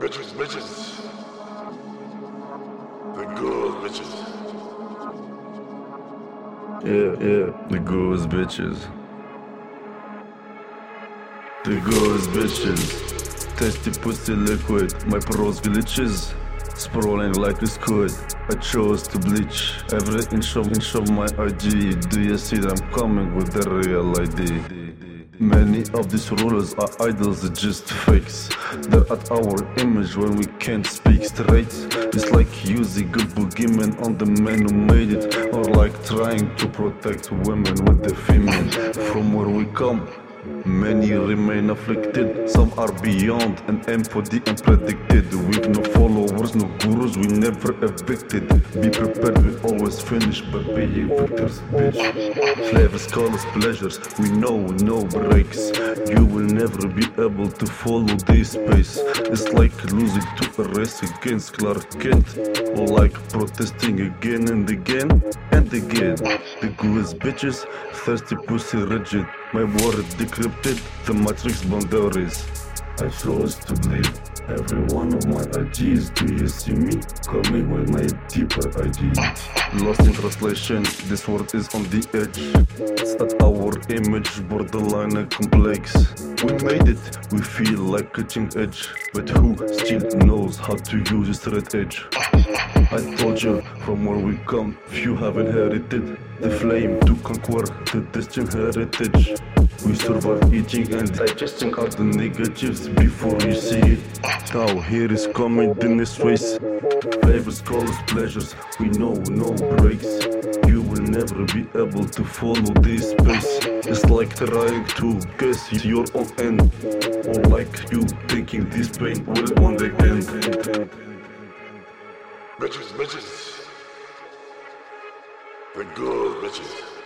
Bitches, bitches. The good bitches. Yeah, yeah, the girls bitches. The girls bitches. Tasty pussy liquid, my prose glitches. Sprawling like a squid. I chose to bleach every inch of inch of my ID. Do you see that I'm coming with the real ID? Many of these rulers are idols, just fakes. They're at our image when we can't speak straight. It's like using a boogeyman on the man who made it, or like trying to protect women with the Femen. From where we come, Many remain afflicted, some are beyond and empty and never evicted. Be prepared, we always finish by being victors, bitch. Flavors, colors, pleasures, we know no brakes. You will never be able to follow this pace. It's like losing to a race against Clark Kent, or like protesting again and again and again. The coolest bitches, thirsty pussy rigid. My word decrypted the matrix boundaries. I chose to believe every one of my ideas, Do you see me coming with my deeper ideas? Lost in translation, this word is on the edge. It's at our image, borderline and complex. We made it, we feel like cutting edge. But who still knows how to use a straight edge? I told you from where we come, few have inherited the flame to conquer the distant heritage. We survive eating and digesting all the negatives before you see it. Now here is coming the next race. Flavors, colors, pleasures, we know no brakes. You will never be able to follow this space. It's like trying to guess your own end, or like you thinking this pain will one day end. Bitches, bitches. The good bitches.